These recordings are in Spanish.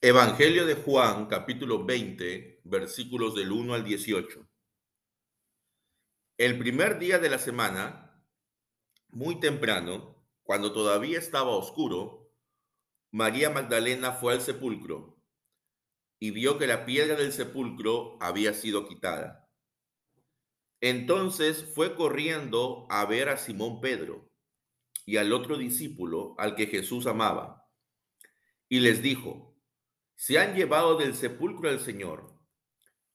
Evangelio de Juan, capítulo 20, versículos del 1 al 18. El primer día de la semana, muy temprano, cuando todavía estaba oscuro, María Magdalena fue al sepulcro y vio que la piedra del sepulcro había sido quitada. Entonces fue corriendo a ver a Simón Pedro y al otro discípulo al que Jesús amaba, y les dijo, se han llevado del sepulcro al Señor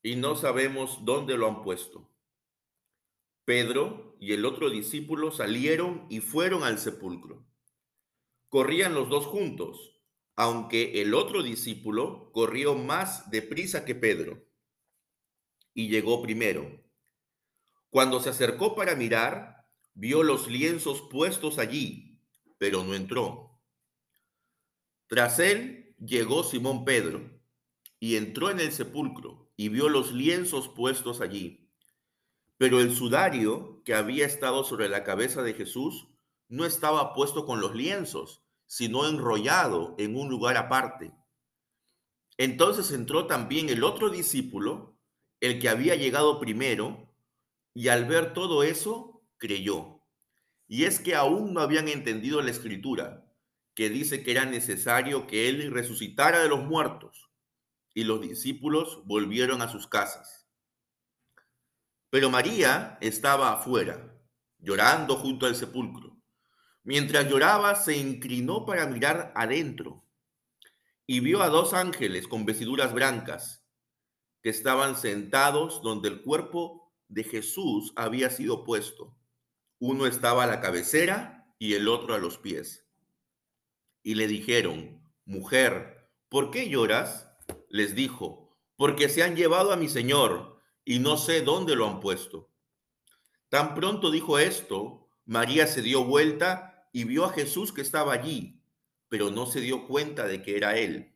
y no sabemos dónde lo han puesto. Pedro y el otro discípulo salieron y fueron al sepulcro. Corrían los dos juntos, aunque el otro discípulo corrió más deprisa que Pedro y llegó primero. Cuando se acercó para mirar, vio los lienzos puestos allí, pero no entró. Tras él llegó Simón Pedro y entró en el sepulcro y vio los lienzos puestos allí. Pero el sudario que había estado sobre la cabeza de Jesús no estaba puesto con los lienzos, sino enrollado en un lugar aparte. Entonces entró también el otro discípulo, el que había llegado primero, y al ver todo eso, creyó. Y es que aún no habían entendido la escritura que dice que era necesario que él resucitara de los muertos, y los discípulos volvieron a sus casas. Pero María estaba afuera, llorando junto al sepulcro. Mientras lloraba, se inclinó para mirar adentro y vio a dos ángeles con vestiduras blancas que estaban sentados donde el cuerpo de Jesús había sido puesto. Uno estaba a la cabecera y el otro a los pies y le dijeron, Mujer, ¿por qué lloras? Les dijo, porque se han llevado a mi señor y no sé dónde lo han puesto. Tan pronto dijo esto, María se dio vuelta y vio a Jesús que estaba allí, pero no se dio cuenta de que era él.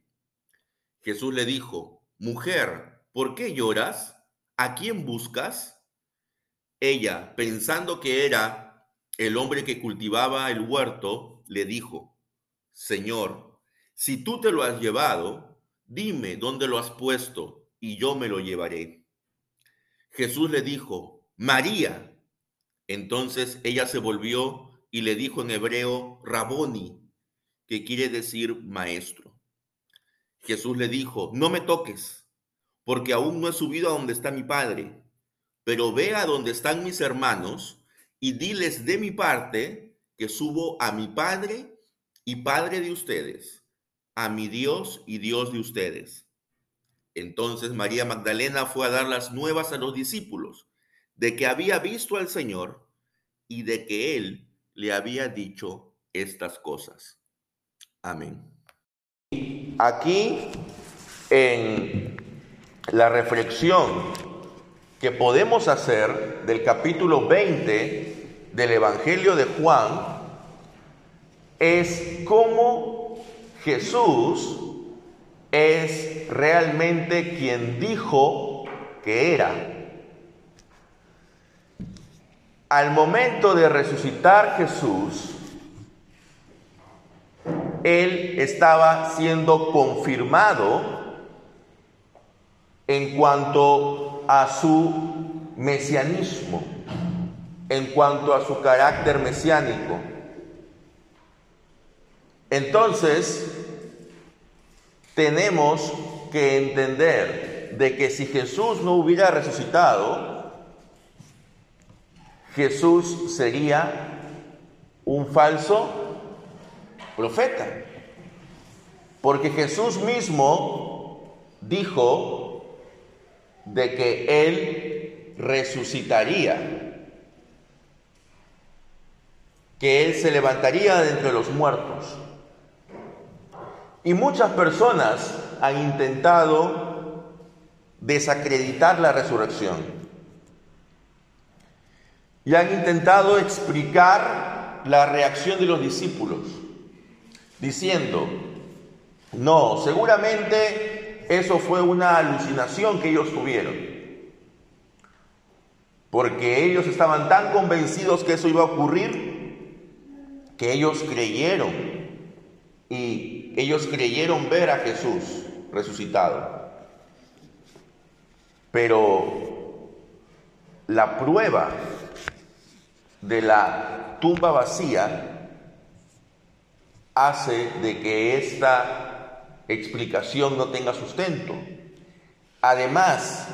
Jesús le dijo, Mujer, ¿por qué lloras? ¿A quién buscas? Ella, pensando que era el hombre que cultivaba el huerto, le dijo, Señor, si tú te lo has llevado, dime dónde lo has puesto y yo me lo llevaré. Jesús le dijo, María. Entonces ella se volvió y le dijo en hebreo, Raboni, que quiere decir maestro. Jesús le dijo, no me toques, porque aún no he subido a donde está mi Padre, pero ve a donde están mis hermanos y diles de mi parte que subo a mi Padre y Padre de ustedes, a mi Dios y Dios de ustedes. Entonces María Magdalena fue a dar las nuevas a los discípulos de que había visto al Señor y de que Él le había dicho estas cosas. Amén. Aquí en la reflexión que podemos hacer del capítulo 20 del Evangelio de Juan, es cómo Jesús es realmente quien dijo que era. Al momento de resucitar Jesús, él estaba siendo confirmado en cuanto a su mesianismo, en cuanto a su carácter mesiánico. Entonces, tenemos que entender de que si Jesús no hubiera resucitado, Jesús sería un falso profeta. Porque Jesús mismo dijo de que Él resucitaría, que Él se levantaría de entre los muertos. Y muchas personas han intentado desacreditar la resurrección. Y han intentado explicar la reacción de los discípulos, diciendo, no, seguramente eso fue una alucinación que ellos tuvieron, porque ellos estaban tan convencidos que eso iba a ocurrir, que ellos creyeron y ellos creyeron ver a Jesús resucitado. Pero la prueba de la tumba vacía hace de que esta explicación no tenga sustento. Además,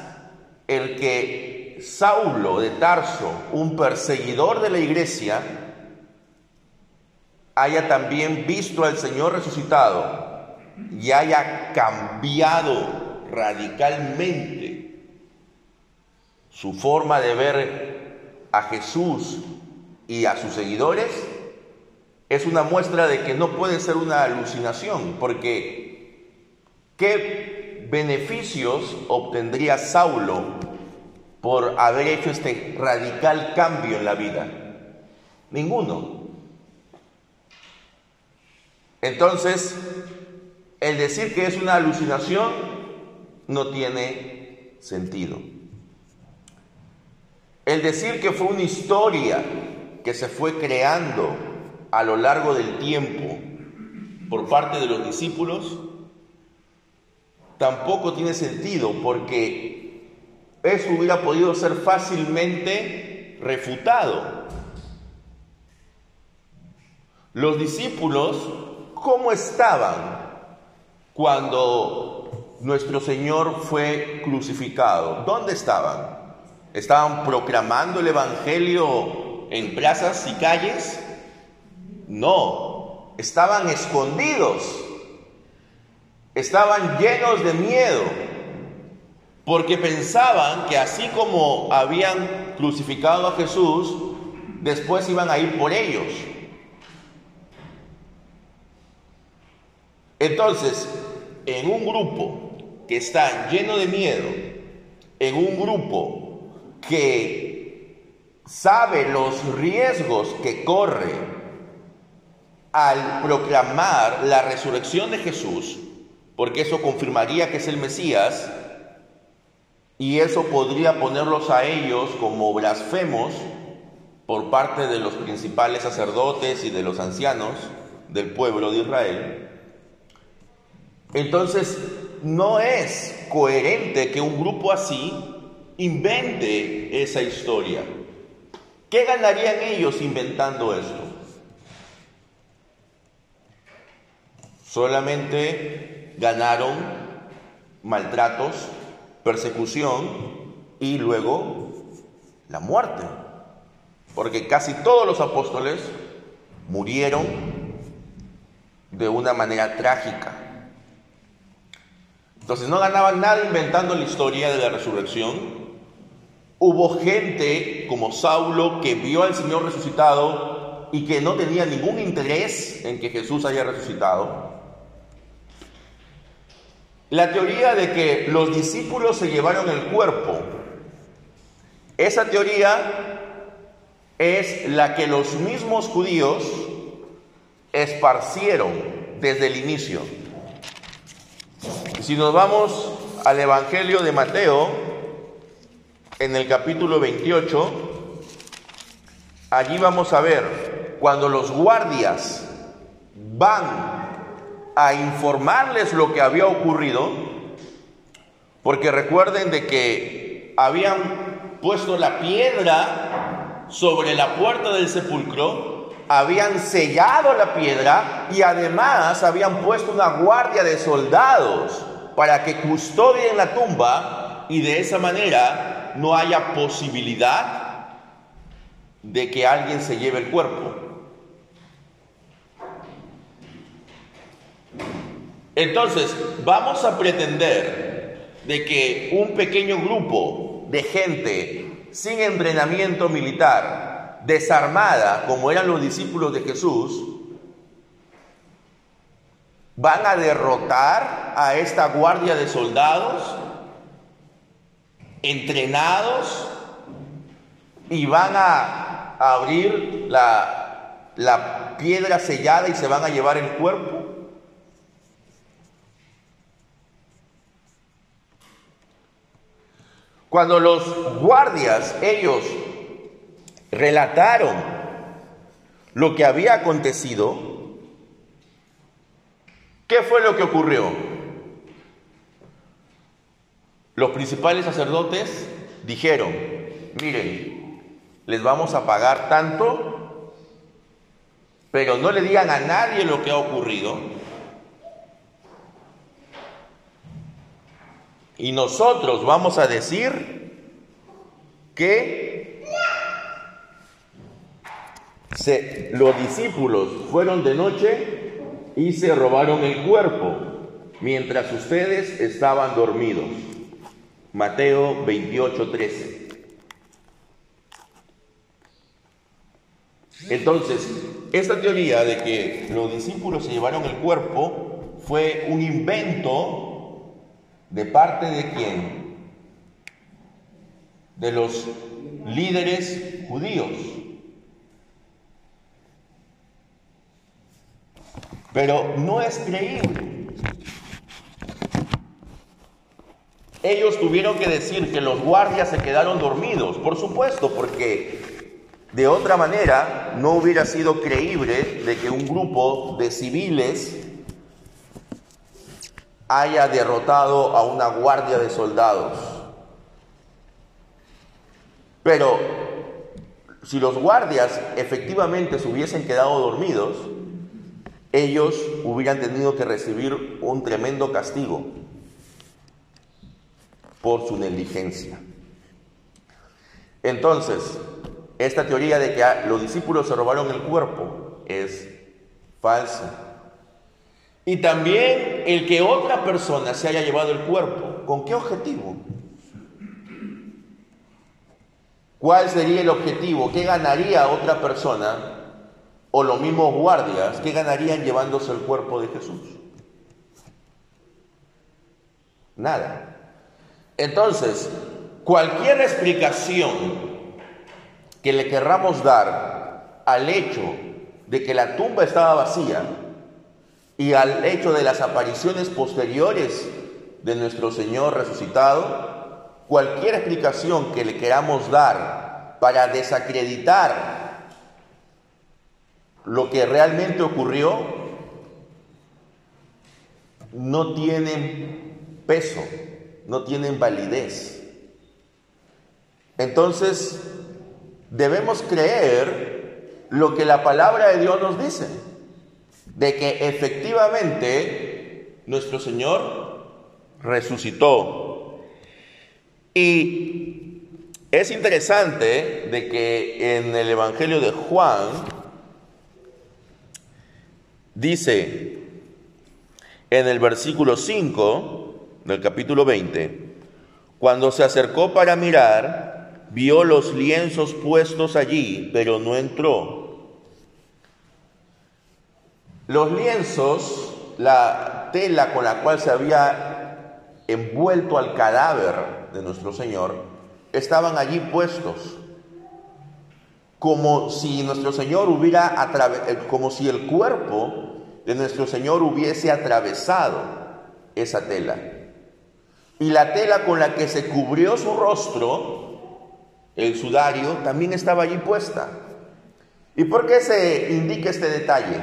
el que Saulo de Tarso, un perseguidor de la iglesia, haya también visto al Señor resucitado y haya cambiado radicalmente su forma de ver a Jesús y a sus seguidores, es una muestra de que no puede ser una alucinación, porque ¿qué beneficios obtendría Saulo por haber hecho este radical cambio en la vida? Ninguno. Entonces, el decir que es una alucinación no tiene sentido. El decir que fue una historia que se fue creando a lo largo del tiempo por parte de los discípulos tampoco tiene sentido porque eso hubiera podido ser fácilmente refutado. Los discípulos ¿Cómo estaban cuando nuestro Señor fue crucificado? ¿Dónde estaban? ¿Estaban proclamando el Evangelio en plazas y calles? No, estaban escondidos, estaban llenos de miedo, porque pensaban que así como habían crucificado a Jesús, después iban a ir por ellos. Entonces, en un grupo que está lleno de miedo, en un grupo que sabe los riesgos que corre al proclamar la resurrección de Jesús, porque eso confirmaría que es el Mesías, y eso podría ponerlos a ellos como blasfemos por parte de los principales sacerdotes y de los ancianos del pueblo de Israel. Entonces, no es coherente que un grupo así invente esa historia. ¿Qué ganarían ellos inventando esto? Solamente ganaron maltratos, persecución y luego la muerte. Porque casi todos los apóstoles murieron de una manera trágica. Entonces no ganaban nada inventando la historia de la resurrección. Hubo gente como Saulo que vio al Señor resucitado y que no tenía ningún interés en que Jesús haya resucitado. La teoría de que los discípulos se llevaron el cuerpo, esa teoría es la que los mismos judíos esparcieron desde el inicio. Si nos vamos al Evangelio de Mateo, en el capítulo 28, allí vamos a ver cuando los guardias van a informarles lo que había ocurrido, porque recuerden de que habían puesto la piedra sobre la puerta del sepulcro, habían sellado la piedra y además habían puesto una guardia de soldados para que custodien la tumba y de esa manera no haya posibilidad de que alguien se lleve el cuerpo. Entonces, vamos a pretender de que un pequeño grupo de gente sin entrenamiento militar, desarmada, como eran los discípulos de Jesús, van a derrotar a esta guardia de soldados entrenados y van a abrir la, la piedra sellada y se van a llevar el cuerpo. Cuando los guardias, ellos relataron lo que había acontecido, ¿Qué fue lo que ocurrió? los principales sacerdotes dijeron, miren, les vamos a pagar tanto, pero no le digan a nadie lo que ha ocurrido. Y nosotros vamos a decir que los discípulos fueron de noche y se robaron el cuerpo mientras ustedes estaban dormidos. Mateo 28, 13. Entonces, esta teoría de que los discípulos se llevaron el cuerpo fue un invento de parte de quién? De los líderes judíos. Pero no es creíble. Ellos tuvieron que decir que los guardias se quedaron dormidos, por supuesto, porque de otra manera no hubiera sido creíble de que un grupo de civiles haya derrotado a una guardia de soldados. Pero si los guardias efectivamente se hubiesen quedado dormidos, ellos hubieran tenido que recibir un tremendo castigo por su negligencia. Entonces, esta teoría de que los discípulos se robaron el cuerpo es falsa. Y también el que otra persona se haya llevado el cuerpo, ¿con qué objetivo? ¿Cuál sería el objetivo? ¿Qué ganaría otra persona o los mismos guardias? ¿Qué ganarían llevándose el cuerpo de Jesús? Nada. Entonces, cualquier explicación que le querramos dar al hecho de que la tumba estaba vacía y al hecho de las apariciones posteriores de nuestro Señor resucitado, cualquier explicación que le queramos dar para desacreditar lo que realmente ocurrió, no tiene peso no tienen validez. Entonces, debemos creer lo que la palabra de Dios nos dice, de que efectivamente nuestro Señor resucitó. Y es interesante de que en el Evangelio de Juan dice en el versículo 5, del capítulo 20, cuando se acercó para mirar, vio los lienzos puestos allí, pero no entró. Los lienzos, la tela con la cual se había envuelto al cadáver de nuestro Señor, estaban allí puestos, como si nuestro Señor hubiera, eh, como si el cuerpo de nuestro Señor hubiese atravesado esa tela. Y la tela con la que se cubrió su rostro, el sudario, también estaba allí puesta. ¿Y por qué se indica este detalle?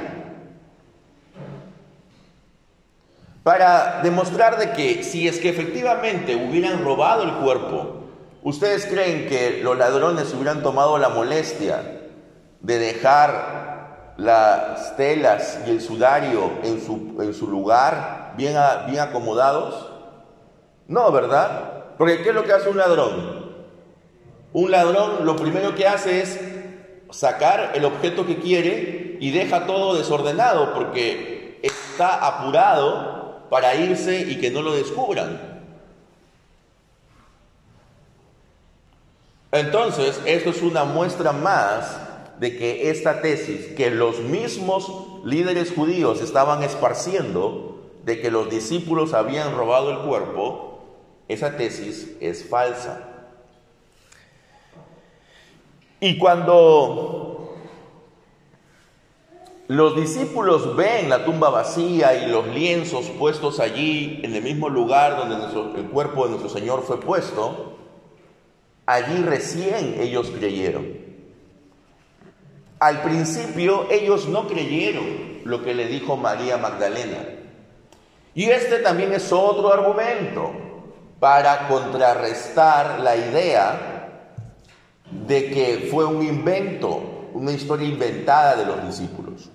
Para demostrar de que si es que efectivamente hubieran robado el cuerpo, ¿ustedes creen que los ladrones hubieran tomado la molestia de dejar las telas y el sudario en su, en su lugar bien, bien acomodados? No, ¿verdad? Porque ¿qué es lo que hace un ladrón? Un ladrón lo primero que hace es sacar el objeto que quiere y deja todo desordenado porque está apurado para irse y que no lo descubran. Entonces, esto es una muestra más de que esta tesis que los mismos líderes judíos estaban esparciendo, de que los discípulos habían robado el cuerpo, esa tesis es falsa. Y cuando los discípulos ven la tumba vacía y los lienzos puestos allí, en el mismo lugar donde el cuerpo de nuestro Señor fue puesto, allí recién ellos creyeron. Al principio ellos no creyeron lo que le dijo María Magdalena. Y este también es otro argumento para contrarrestar la idea de que fue un invento, una historia inventada de los discípulos.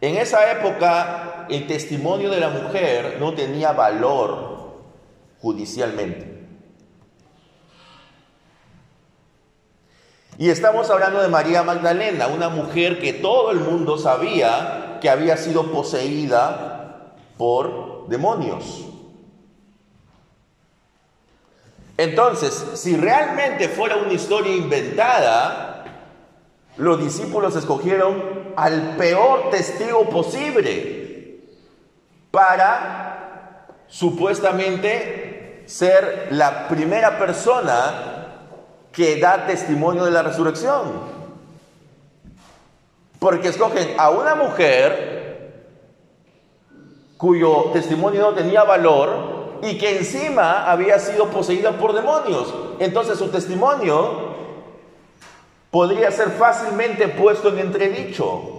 En esa época el testimonio de la mujer no tenía valor judicialmente. Y estamos hablando de María Magdalena, una mujer que todo el mundo sabía que había sido poseída por demonios. Entonces, si realmente fuera una historia inventada, los discípulos escogieron al peor testigo posible para supuestamente ser la primera persona que da testimonio de la resurrección. Porque escogen a una mujer cuyo testimonio no tenía valor y que encima había sido poseída por demonios. Entonces su testimonio podría ser fácilmente puesto en entredicho.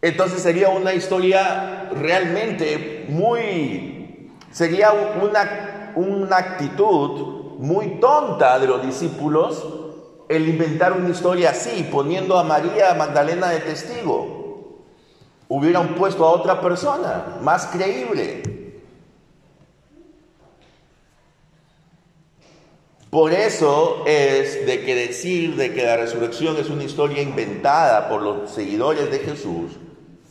Entonces sería una historia realmente muy, sería una, una actitud muy tonta de los discípulos el inventar una historia así, poniendo a María Magdalena de testigo hubieran puesto a otra persona más creíble. Por eso es de que decir de que la resurrección es una historia inventada por los seguidores de Jesús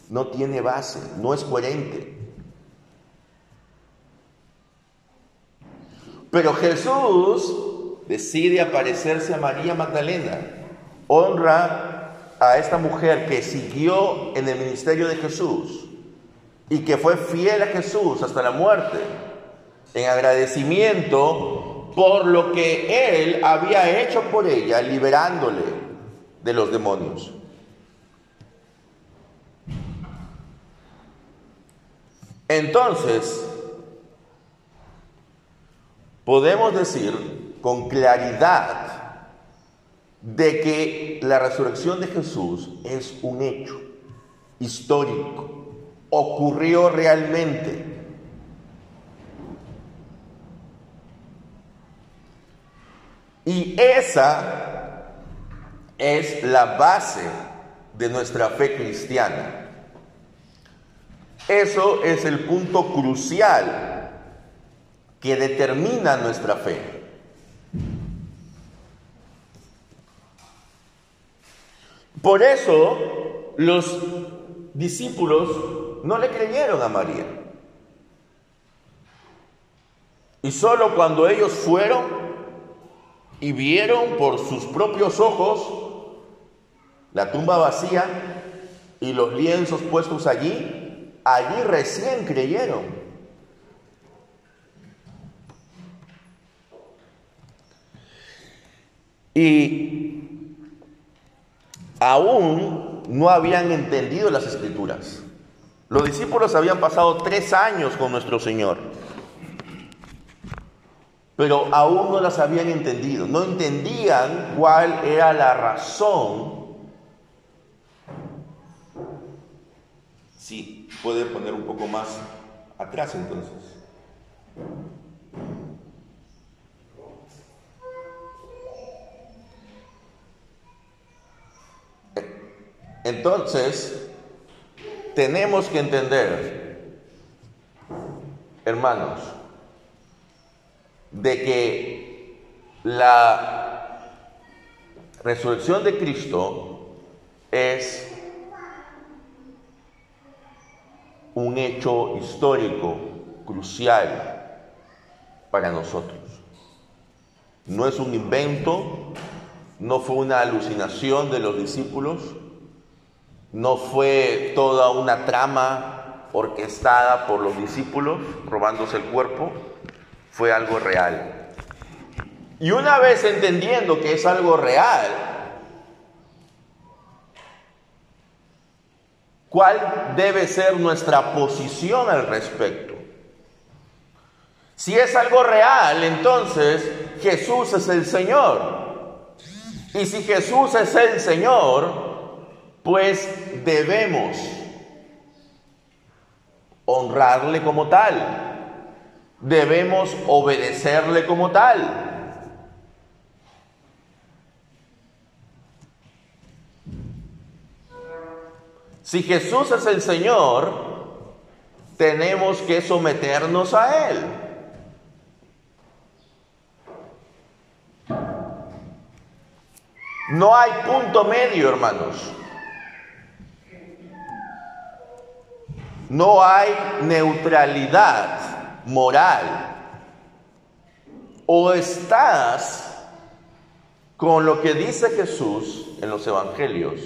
no tiene base, no es coherente. Pero Jesús decide aparecerse a María Magdalena, honra a esta mujer que siguió en el ministerio de Jesús y que fue fiel a Jesús hasta la muerte, en agradecimiento por lo que él había hecho por ella, liberándole de los demonios. Entonces, podemos decir con claridad de que la resurrección de Jesús es un hecho histórico, ocurrió realmente. Y esa es la base de nuestra fe cristiana. Eso es el punto crucial que determina nuestra fe. Por eso los discípulos no le creyeron a María. Y solo cuando ellos fueron y vieron por sus propios ojos la tumba vacía y los lienzos puestos allí, allí recién creyeron. Y aún no habían entendido las escrituras. Los discípulos habían pasado tres años con nuestro Señor, pero aún no las habían entendido, no entendían cuál era la razón. Sí, puede poner un poco más atrás entonces. Entonces, tenemos que entender, hermanos, de que la resurrección de Cristo es un hecho histórico crucial para nosotros. No es un invento, no fue una alucinación de los discípulos, no fue toda una trama orquestada por los discípulos robándose el cuerpo, fue algo real. Y una vez entendiendo que es algo real, ¿cuál debe ser nuestra posición al respecto? Si es algo real, entonces Jesús es el Señor. Y si Jesús es el Señor, pues debemos honrarle como tal. debemos obedecerle como tal. Si Jesús es el Señor, tenemos que someternos a Él. No hay punto medio, hermanos. No hay neutralidad moral. O estás con lo que dice Jesús en los evangelios,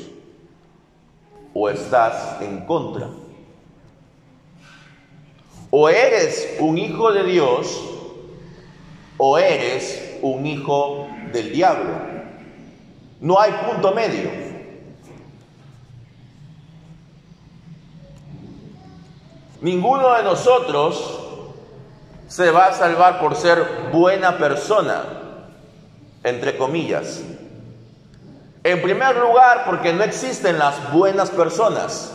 o estás en contra. O eres un hijo de Dios, o eres un hijo del diablo. No hay punto medio. Ninguno de nosotros se va a salvar por ser buena persona, entre comillas. En primer lugar, porque no existen las buenas personas,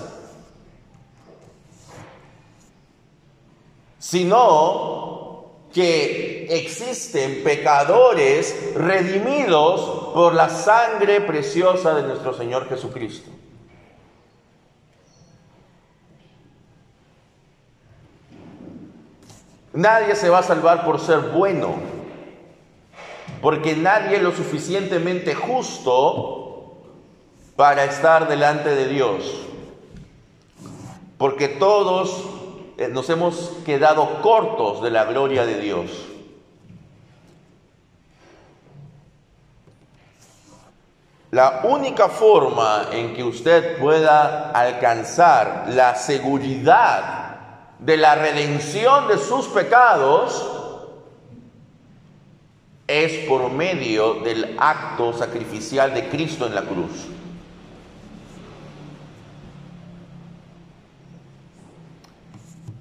sino que existen pecadores redimidos por la sangre preciosa de nuestro Señor Jesucristo. Nadie se va a salvar por ser bueno, porque nadie es lo suficientemente justo para estar delante de Dios, porque todos eh, nos hemos quedado cortos de la gloria de Dios. La única forma en que usted pueda alcanzar la seguridad de la redención de sus pecados es por medio del acto sacrificial de Cristo en la cruz.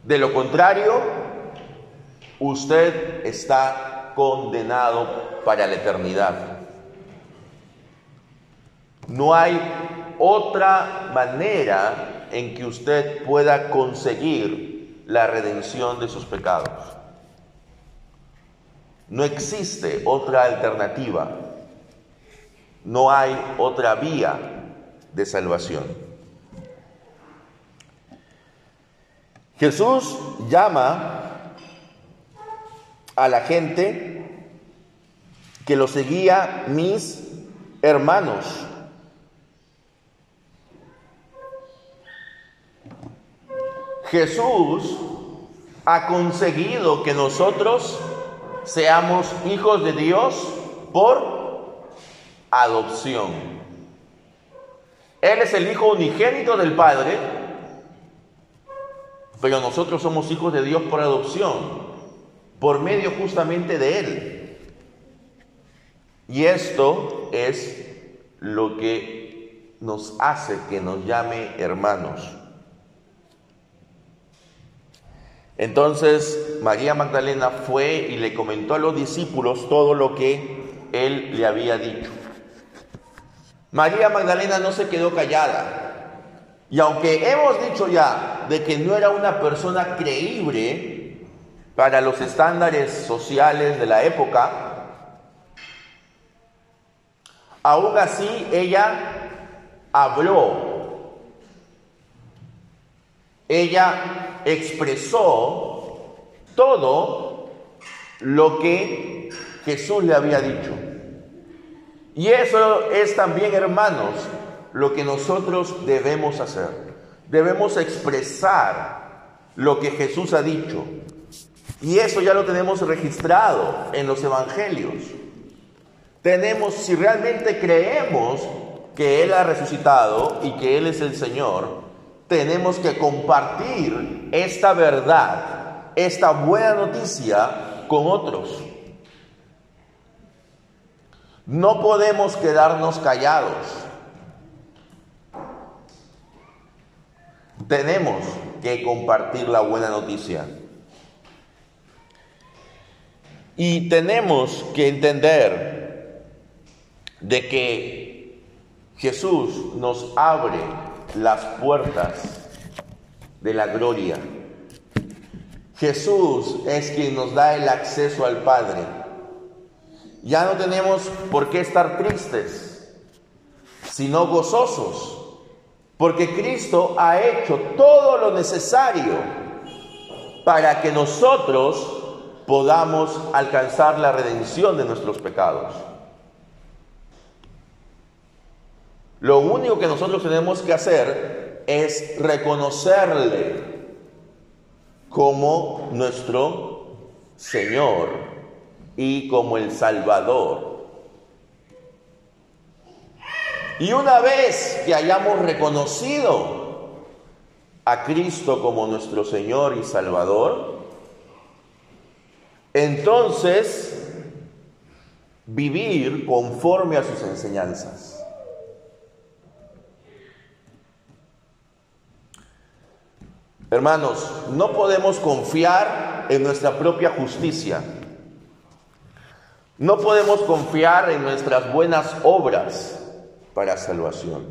De lo contrario, usted está condenado para la eternidad. No hay otra manera en que usted pueda conseguir la redención de sus pecados. No existe otra alternativa. No hay otra vía de salvación. Jesús llama a la gente que lo seguía mis hermanos. Jesús ha conseguido que nosotros seamos hijos de Dios por adopción. Él es el Hijo unigénito del Padre, pero nosotros somos hijos de Dios por adopción, por medio justamente de Él. Y esto es lo que nos hace que nos llame hermanos. Entonces María Magdalena fue y le comentó a los discípulos todo lo que él le había dicho. María Magdalena no se quedó callada. Y aunque hemos dicho ya de que no era una persona creíble para los estándares sociales de la época, aún así ella habló ella expresó todo lo que Jesús le había dicho. Y eso es también, hermanos, lo que nosotros debemos hacer. Debemos expresar lo que Jesús ha dicho. Y eso ya lo tenemos registrado en los evangelios. Tenemos, si realmente creemos que Él ha resucitado y que Él es el Señor, tenemos que compartir esta verdad, esta buena noticia con otros. No podemos quedarnos callados. Tenemos que compartir la buena noticia. Y tenemos que entender de que Jesús nos abre las puertas de la gloria. Jesús es quien nos da el acceso al Padre. Ya no tenemos por qué estar tristes, sino gozosos, porque Cristo ha hecho todo lo necesario para que nosotros podamos alcanzar la redención de nuestros pecados. Lo único que nosotros tenemos que hacer es reconocerle como nuestro Señor y como el Salvador. Y una vez que hayamos reconocido a Cristo como nuestro Señor y Salvador, entonces vivir conforme a sus enseñanzas. Hermanos, no podemos confiar en nuestra propia justicia. No podemos confiar en nuestras buenas obras para salvación.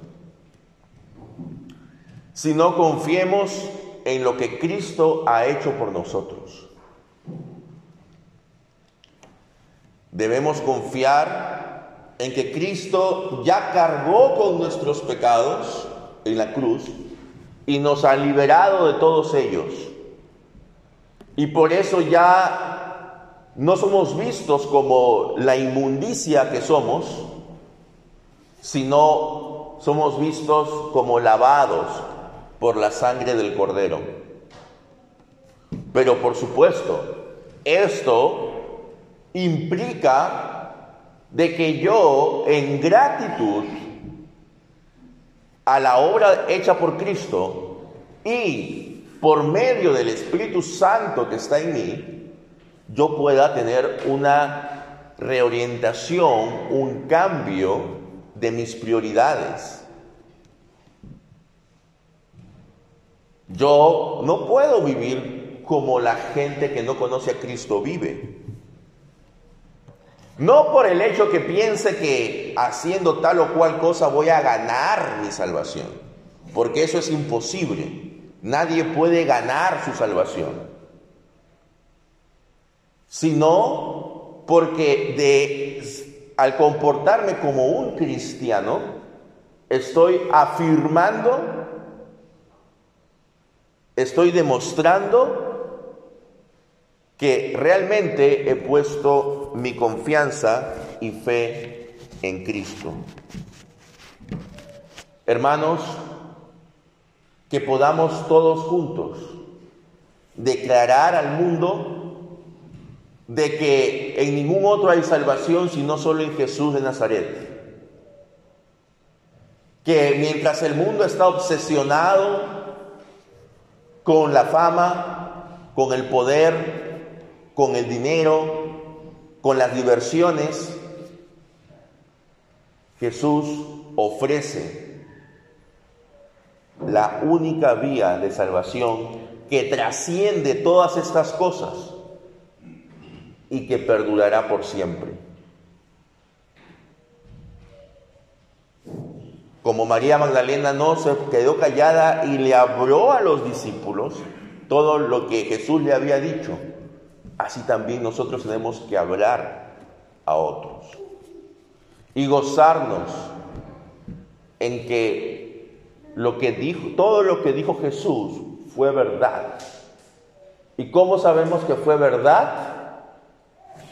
Sino confiemos en lo que Cristo ha hecho por nosotros. Debemos confiar en que Cristo ya cargó con nuestros pecados en la cruz y nos ha liberado de todos ellos. Y por eso ya no somos vistos como la inmundicia que somos, sino somos vistos como lavados por la sangre del cordero. Pero por supuesto, esto implica de que yo en gratitud a la obra hecha por Cristo y por medio del Espíritu Santo que está en mí, yo pueda tener una reorientación, un cambio de mis prioridades. Yo no puedo vivir como la gente que no conoce a Cristo vive. No por el hecho que piense que haciendo tal o cual cosa voy a ganar mi salvación, porque eso es imposible. Nadie puede ganar su salvación. Sino porque al comportarme como un cristiano, estoy afirmando, estoy demostrando que realmente he puesto mi confianza y fe en Cristo. Hermanos, que podamos todos juntos declarar al mundo de que en ningún otro hay salvación sino solo en Jesús de Nazaret. Que mientras el mundo está obsesionado con la fama, con el poder, con el dinero, con las diversiones, Jesús ofrece la única vía de salvación que trasciende todas estas cosas y que perdurará por siempre. Como María Magdalena no se quedó callada y le habló a los discípulos todo lo que Jesús le había dicho, así también nosotros tenemos que hablar a otros y gozarnos en que lo que dijo, todo lo que dijo Jesús fue verdad. ¿Y cómo sabemos que fue verdad?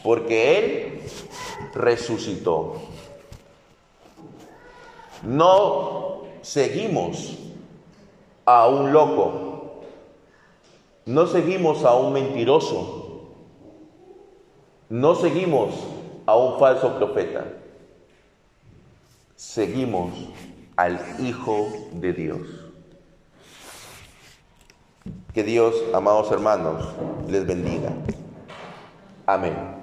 Porque Él resucitó. No seguimos a un loco, no seguimos a un mentiroso, no seguimos a un falso profeta, seguimos al Hijo de Dios. Que Dios, amados hermanos, les bendiga. Amén.